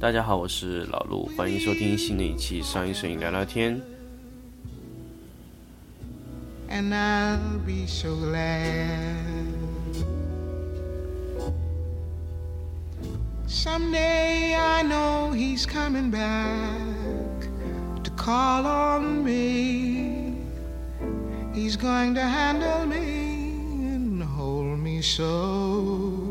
大家好，我是老陆，欢迎收听新的一期商业摄影聊聊天。 and I'll be so glad. Someday I know he's coming back to call on me. He's going to handle me and hold me so.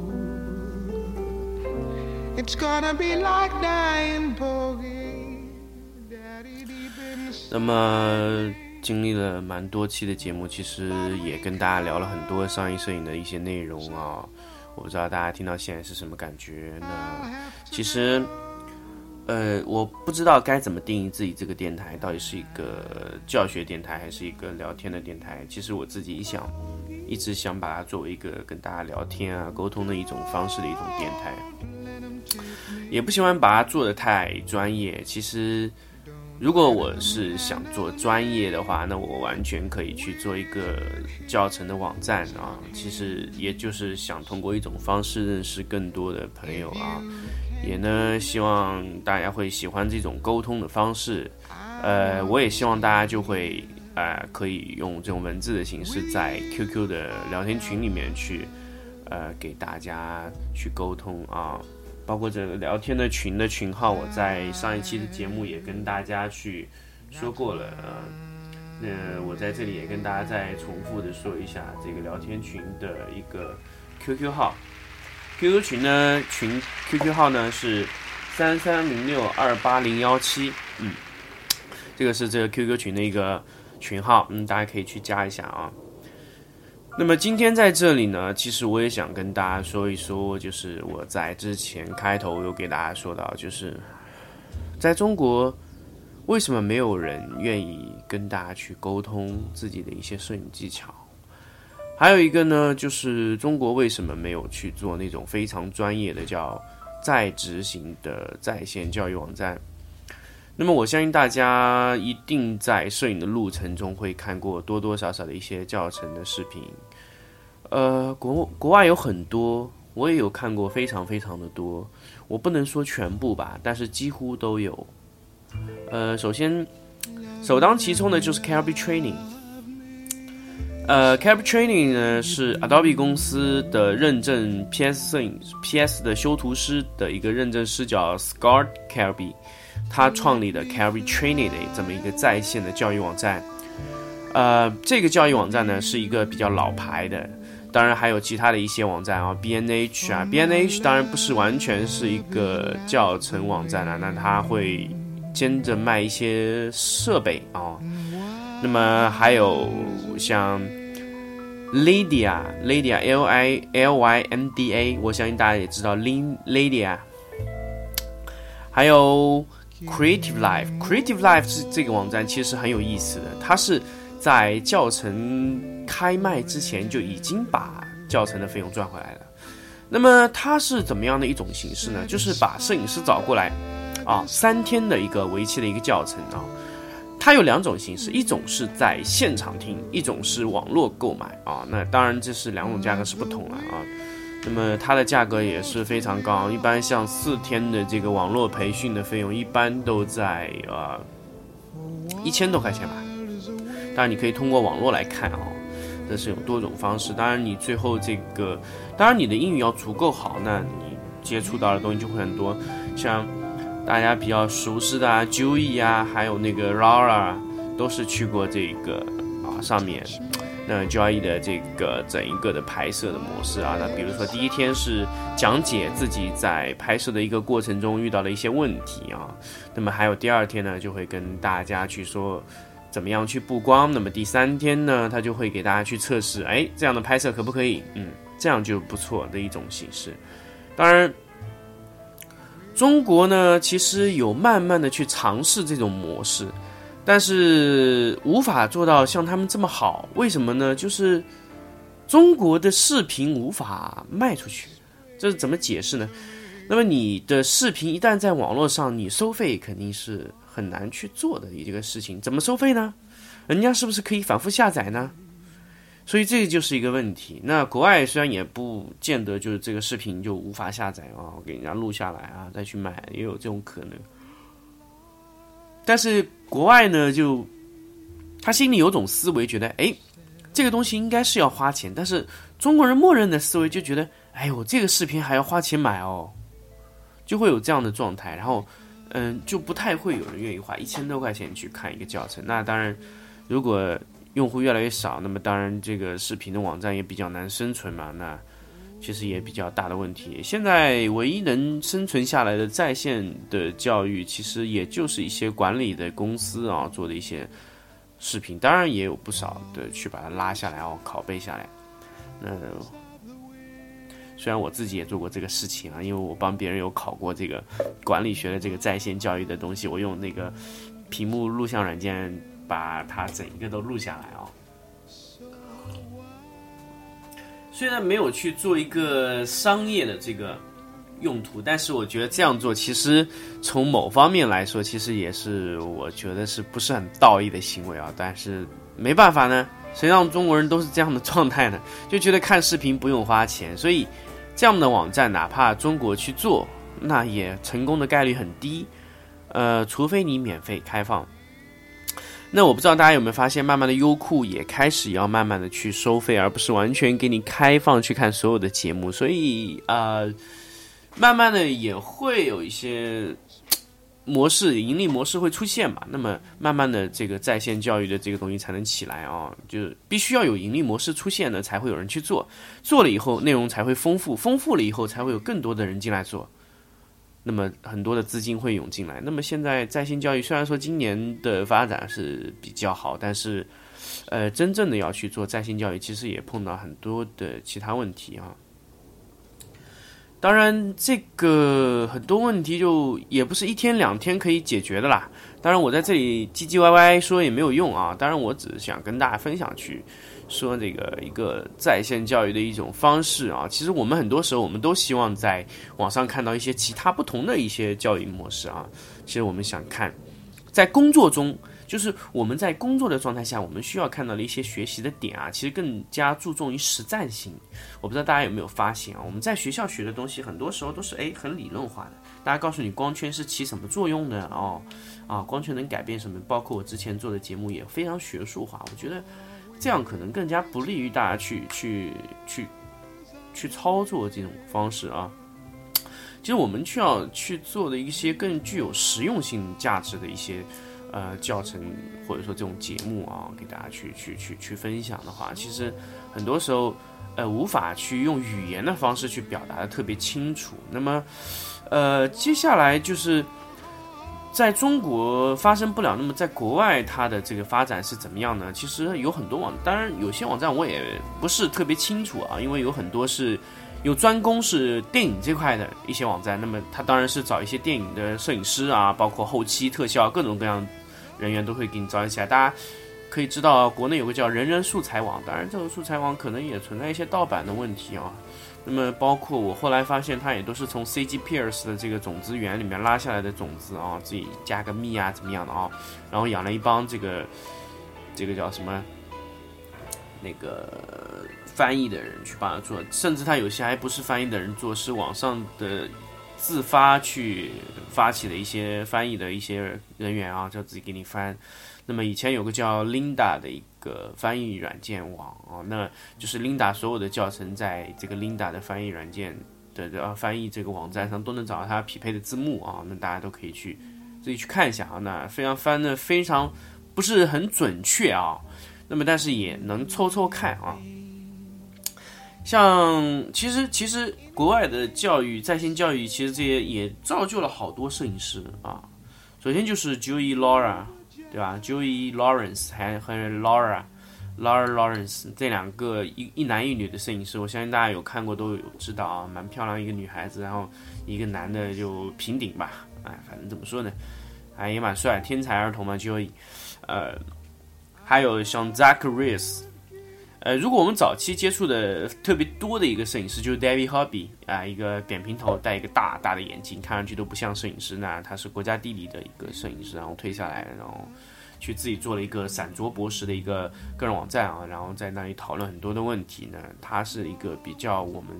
那么经历了蛮多期的节目，其实也跟大家聊了很多商业摄影的一些内容啊。我不知道大家听到现在是什么感觉那？其实，呃，我不知道该怎么定义自己这个电台，到底是一个教学电台还是一个聊天的电台。其实我自己一想，一直想把它作为一个跟大家聊天啊、沟通的一种方式的一种电台，也不喜欢把它做的太专业。其实。如果我是想做专业的话，那我完全可以去做一个教程的网站啊。其实也就是想通过一种方式认识更多的朋友啊，也呢希望大家会喜欢这种沟通的方式。呃，我也希望大家就会呃可以用这种文字的形式在 QQ 的聊天群里面去呃给大家去沟通啊。包括这个聊天的群的群号，我在上一期的节目也跟大家去说过了。呃，那我在这里也跟大家再重复的说一下这个聊天群的一个 QQ 号。QQ 群呢，群 QQ 号呢是三三零六二八零幺七，嗯，这个是这个 QQ 群的一个群号，嗯，大家可以去加一下啊。那么今天在这里呢，其实我也想跟大家说一说，就是我在之前开头有给大家说到，就是在中国为什么没有人愿意跟大家去沟通自己的一些摄影技巧？还有一个呢，就是中国为什么没有去做那种非常专业的叫在执行的在线教育网站？那么我相信大家一定在摄影的路程中会看过多多少少的一些教程的视频，呃，国国外有很多，我也有看过非常非常的多，我不能说全部吧，但是几乎都有。呃，首先首当其冲的就是 Calby Training，呃，Calby Training 呢是 Adobe 公司的认证 PS 摄影 PS 的修图师的一个认证师叫 Scott Calbi。他创立的 Carry Training 的这么一个在线的教育网站，呃，这个教育网站呢是一个比较老牌的，当然还有其他的一些网站啊，BNH 啊，BNH 当然不是完全是一个教程网站啊，那它会兼着卖一些设备啊，那么还有像 Lydia，Lydia，L I L Y M D A，我相信大家也知道 Lin Lydia，还有。Creative Life，Creative Life 是这个网站，其实很有意思的。它是在教程开卖之前就已经把教程的费用赚回来了。那么它是怎么样的一种形式呢？就是把摄影师找过来，啊，三天的一个为期的一个教程啊。它有两种形式，一种是在现场听，一种是网络购买啊。那当然这是两种价格是不同了啊。那么它的价格也是非常高，一般像四天的这个网络培训的费用，一般都在呃一千多块钱吧。当然你可以通过网络来看哦，这是有多种方式。当然你最后这个，当然你的英语要足够好，那你接触到的东西就会很多。像大家比较熟悉的啊，Joey 啊，还有那个 Laura，都是去过这个啊上面。那 Joy 的这个整一个的拍摄的模式啊，那比如说第一天是讲解自己在拍摄的一个过程中遇到了一些问题啊，那么还有第二天呢，就会跟大家去说怎么样去布光，那么第三天呢，他就会给大家去测试，哎，这样的拍摄可不可以？嗯，这样就不错的一种形式。当然，中国呢，其实有慢慢的去尝试这种模式。但是无法做到像他们这么好，为什么呢？就是中国的视频无法卖出去，这是怎么解释呢？那么你的视频一旦在网络上，你收费肯定是很难去做的一个事情。怎么收费呢？人家是不是可以反复下载呢？所以这个就是一个问题。那国外虽然也不见得就是这个视频就无法下载啊，我给人家录下来啊再去买，也有这种可能。但是国外呢，就他心里有种思维，觉得哎，这个东西应该是要花钱。但是中国人默认的思维就觉得，哎呦，这个视频还要花钱买哦，就会有这样的状态。然后，嗯，就不太会有人愿意花一千多块钱去看一个教程。那当然，如果用户越来越少，那么当然这个视频的网站也比较难生存嘛。那其实也比较大的问题。现在唯一能生存下来的在线的教育，其实也就是一些管理的公司啊做的一些视频，当然也有不少的去把它拉下来哦，拷贝下来。那虽然我自己也做过这个事情啊，因为我帮别人有考过这个管理学的这个在线教育的东西，我用那个屏幕录像软件。把它整一个都录下来哦。虽然没有去做一个商业的这个用途，但是我觉得这样做其实从某方面来说，其实也是我觉得是不是很道义的行为啊。但是没办法呢，谁让中国人都是这样的状态呢？就觉得看视频不用花钱，所以这样的网站哪怕中国去做，那也成功的概率很低。呃，除非你免费开放。那我不知道大家有没有发现，慢慢的优酷也开始要慢慢的去收费，而不是完全给你开放去看所有的节目。所以啊，慢慢的也会有一些模式，盈利模式会出现嘛。那么慢慢的这个在线教育的这个东西才能起来啊，就必须要有盈利模式出现呢，才会有人去做，做了以后内容才会丰富，丰富了以后才会有更多的人进来做。那么很多的资金会涌进来。那么现在在线教育虽然说今年的发展是比较好，但是，呃，真正的要去做在线教育，其实也碰到很多的其他问题啊。当然，这个很多问题就也不是一天两天可以解决的啦。当然，我在这里唧唧歪歪说也没有用啊。当然，我只是想跟大家分享去。说这个一个在线教育的一种方式啊，其实我们很多时候我们都希望在网上看到一些其他不同的一些教育模式啊。其实我们想看，在工作中，就是我们在工作的状态下，我们需要看到的一些学习的点啊，其实更加注重于实战性。我不知道大家有没有发现啊，我们在学校学的东西，很多时候都是诶很理论化的，大家告诉你光圈是起什么作用的哦，啊光圈能改变什么，包括我之前做的节目也非常学术化，我觉得。这样可能更加不利于大家去去去去操作这种方式啊。其实我们需要去做的一些更具有实用性价值的一些呃教程或者说这种节目啊，给大家去去去去分享的话，其实很多时候呃无法去用语言的方式去表达的特别清楚。那么呃接下来就是。在中国发生不了，那么在国外它的这个发展是怎么样呢？其实有很多网，当然有些网站我也不是特别清楚啊，因为有很多是有专攻是电影这块的一些网站，那么它当然是找一些电影的摄影师啊，包括后期特效各种各样人员都会给你招起来。大家可以知道，国内有个叫人人素材网，当然这个素材网可能也存在一些盗版的问题啊。那么，包括我后来发现，它也都是从 CGPeers 的这个种子园里面拉下来的种子啊，自己加个蜜啊，怎么样的啊？然后养了一帮这个，这个叫什么？那个翻译的人去帮他做，甚至他有些还不是翻译的人做，是网上的自发去发起的一些翻译的一些人员啊，叫自己给你翻。那么以前有个叫 Linda 的一个翻译软件网啊，那就是 Linda 所有的教程在这个 Linda 的翻译软件的呃翻译这个网站上都能找到它匹配的字幕啊，那大家都可以去自己去看一下啊。那非常翻的非常不是很准确啊，那么但是也能凑凑看啊。像其实其实国外的教育在线教育，其实这些也造就了好多摄影师啊。首先就是 Joey Laura。对吧？Joey Lawrence 还和 Laura，Laura Lawrence 这两个一一男一女的摄影师，我相信大家有看过都有知道啊，蛮漂亮一个女孩子，然后一个男的就平顶吧，哎，反正怎么说呢，哎也蛮帅，天才儿童嘛，Joey，呃，还有像 Zacharias，呃，如果我们早期接触的特别多的一个摄影师就是 David Hobby 啊，一个扁平头，戴一个大大的眼镜，看上去都不像摄影师那他是国家地理的一个摄影师，然后退下来，然后去自己做了一个散卓博士的一个个人网站啊，然后在那里讨论很多的问题呢。他是一个比较我们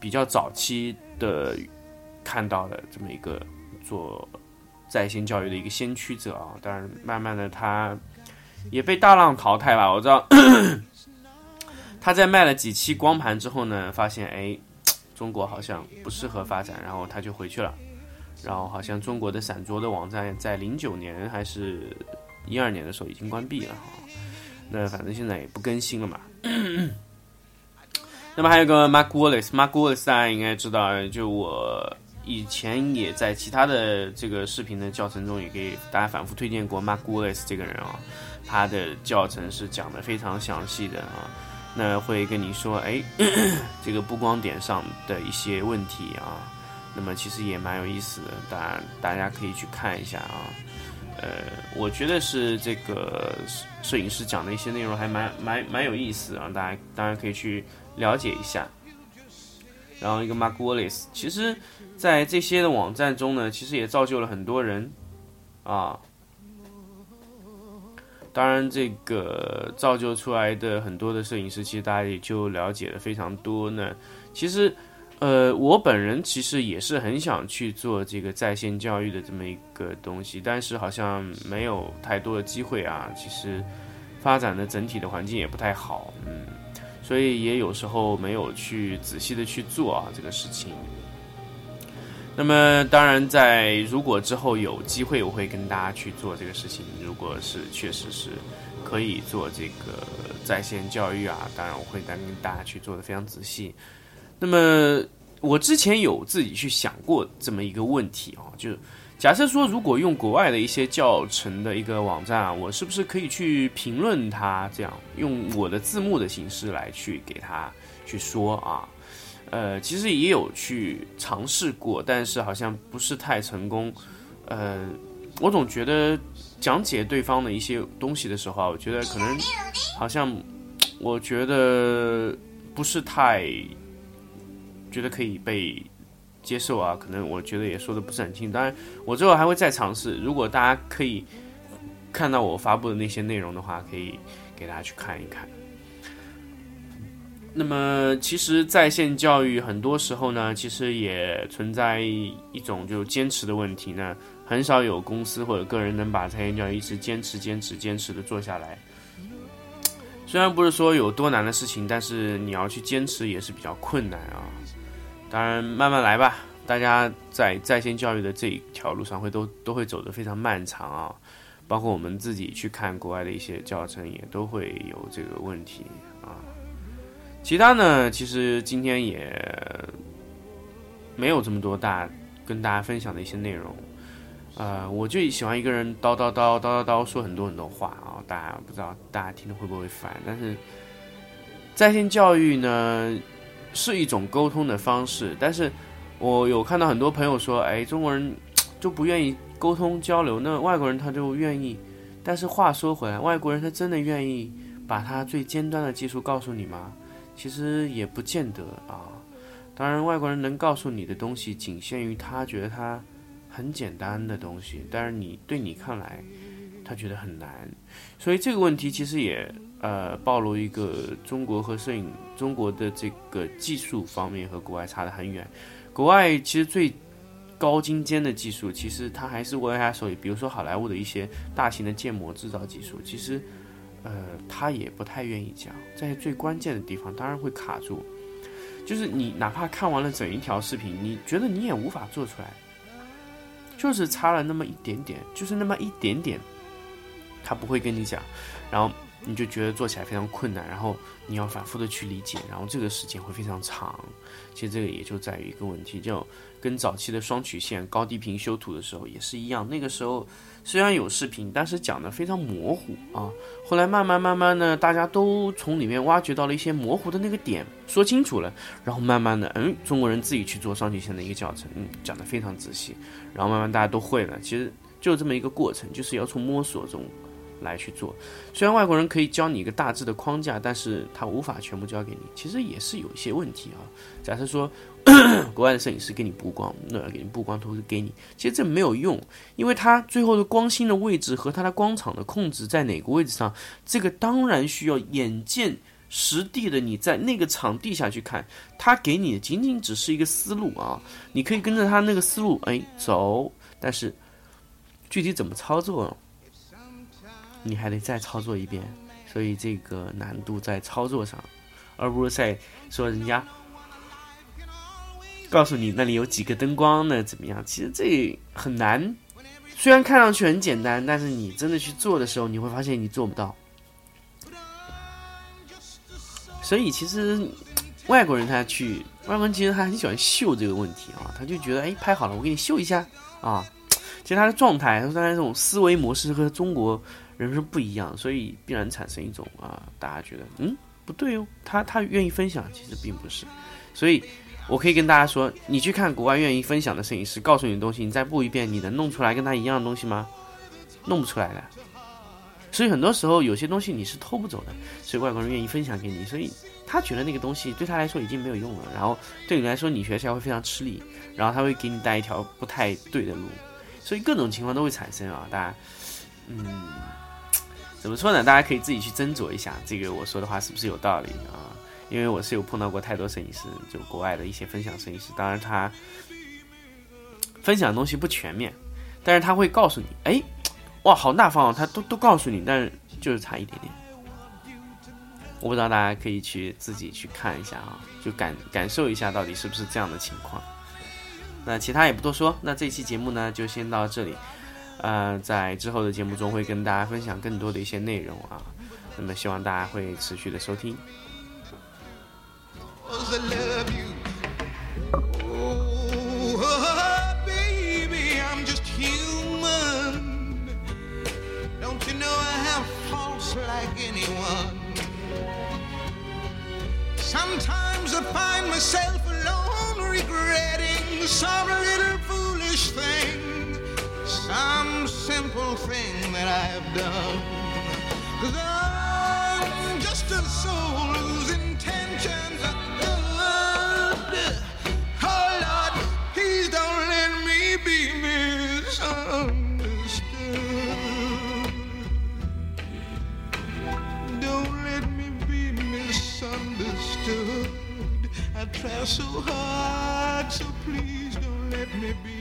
比较早期的看到的这么一个做在线教育的一个先驱者啊。当然，慢慢的他也被大浪淘汰了。我知道。他在卖了几期光盘之后呢，发现哎，中国好像不适合发展，然后他就回去了。然后好像中国的散桌的网站在零九年还是一二年的时候已经关闭了。那反正现在也不更新了嘛。那么还有个 Mark Wallace，Mark Wallace 大家应该知道，就我以前也在其他的这个视频的教程中也给大家反复推荐过 Mark Wallace 这个人啊，他的教程是讲的非常详细的啊。那会跟你说，哎，这个布光点上的一些问题啊，那么其实也蛮有意思的，大家大家可以去看一下啊。呃，我觉得是这个摄影师讲的一些内容还蛮蛮蛮有意思啊，大家当然可以去了解一下。然后一个 Mark Wallace，其实，在这些的网站中呢，其实也造就了很多人啊。当然，这个造就出来的很多的摄影师，其实大家也就了解的非常多呢。其实，呃，我本人其实也是很想去做这个在线教育的这么一个东西，但是好像没有太多的机会啊。其实，发展的整体的环境也不太好，嗯，所以也有时候没有去仔细的去做啊这个事情。那么，当然，在如果之后有机会，我会跟大家去做这个事情。如果是确实是可以做这个在线教育啊，当然我会跟大家去做的非常仔细。那么，我之前有自己去想过这么一个问题啊，就假设说，如果用国外的一些教程的一个网站啊，我是不是可以去评论它，这样用我的字幕的形式来去给他去说啊？呃，其实也有去尝试过，但是好像不是太成功。呃，我总觉得讲解对方的一些东西的时候啊，我觉得可能好像，我觉得不是太觉得可以被接受啊。可能我觉得也说的不是很清。当然，我之后还会再尝试。如果大家可以看到我发布的那些内容的话，可以给大家去看一看。那么，其实在线教育很多时候呢，其实也存在一种就坚持的问题呢。很少有公司或者个人能把在线教育一直坚持、坚持、坚持的做下来。虽然不是说有多难的事情，但是你要去坚持也是比较困难啊。当然，慢慢来吧。大家在在线教育的这一条路上会都都会走得非常漫长啊。包括我们自己去看国外的一些教程，也都会有这个问题。其他呢，其实今天也没有这么多大跟大家分享的一些内容，呃，我就喜欢一个人叨叨叨叨叨叨说很多很多话啊，大家不知道大家听了会不会烦？但是在线教育呢是一种沟通的方式，但是我有看到很多朋友说，哎，中国人就不愿意沟通交流，那外国人他就愿意。但是话说回来，外国人他真的愿意把他最尖端的技术告诉你吗？其实也不见得啊，当然外国人能告诉你的东西，仅限于他觉得他很简单的东西，但是你对你看来，他觉得很难，所以这个问题其实也呃暴露一个中国和摄影中国的这个技术方面和国外差得很远，国外其实最高精尖的技术，其实它还是握在手里，比如说好莱坞的一些大型的建模制造技术，其实。呃，他也不太愿意讲，在最关键的地方，当然会卡住。就是你哪怕看完了整一条视频，你觉得你也无法做出来，就是差了那么一点点，就是那么一点点，他不会跟你讲，然后你就觉得做起来非常困难，然后你要反复的去理解，然后这个时间会非常长。其实这个也就在于一个问题，就跟早期的双曲线高低频修图的时候也是一样，那个时候。虽然有视频，但是讲的非常模糊啊。后来慢慢慢慢呢，大家都从里面挖掘到了一些模糊的那个点，说清楚了。然后慢慢的，嗯，中国人自己去做双曲线的一个教程，嗯，讲的非常仔细。然后慢慢大家都会了。其实就这么一个过程，就是要从摸索中来去做。虽然外国人可以教你一个大致的框架，但是他无法全部教给你，其实也是有一些问题啊。假设说 国外的摄影师给你布光，那给你布光图给你，其实这没有用，因为他最后的光芯的位置和他的光场的控制在哪个位置上，这个当然需要眼见。实地的你在那个场地下去看，他给你的仅仅只是一个思路啊，你可以跟着他那个思路哎走，但是具体怎么操作，你还得再操作一遍，所以这个难度在操作上，而不是在说人家告诉你那里有几个灯光呢怎么样？其实这很难，虽然看上去很简单，但是你真的去做的时候，你会发现你做不到。所以其实外国人他去，外国人其实他很喜欢秀这个问题啊，他就觉得哎拍好了，我给你秀一下啊。其实他的状态，他这种思维模式和中国人是不一样，所以必然产生一种啊，大家觉得嗯不对哦，他他愿意分享，其实并不是。所以我可以跟大家说，你去看国外愿意分享的摄影师告诉你的东西，你再布一遍，你能弄出来跟他一样的东西吗？弄不出来的。所以很多时候有些东西你是偷不走的，所以外国人愿意分享给你，所以他觉得那个东西对他来说已经没有用了，然后对你来说你学起来会非常吃力，然后他会给你带一条不太对的路，所以各种情况都会产生啊，大家，嗯，怎么说呢？大家可以自己去斟酌一下，这个我说的话是不是有道理啊？因为我是有碰到过太多摄影师，就国外的一些分享摄影师，当然他分享的东西不全面，但是他会告诉你，哎。哇，好大方哦！他都都告诉你，但是就是差一点点。我不知道大家可以去自己去看一下啊，就感感受一下到底是不是这样的情况。那其他也不多说，那这期节目呢就先到这里。呃，在之后的节目中会跟大家分享更多的一些内容啊，那么希望大家会持续的收听。anyone. Sometimes I find myself alone, regretting some little foolish thing, thing that I've done. Cause I'm just a soul whose intentions are good. Oh Lord, please don't let me be misunderstood. Don't let me be misunderstood. I try so hard, so please don't let me be.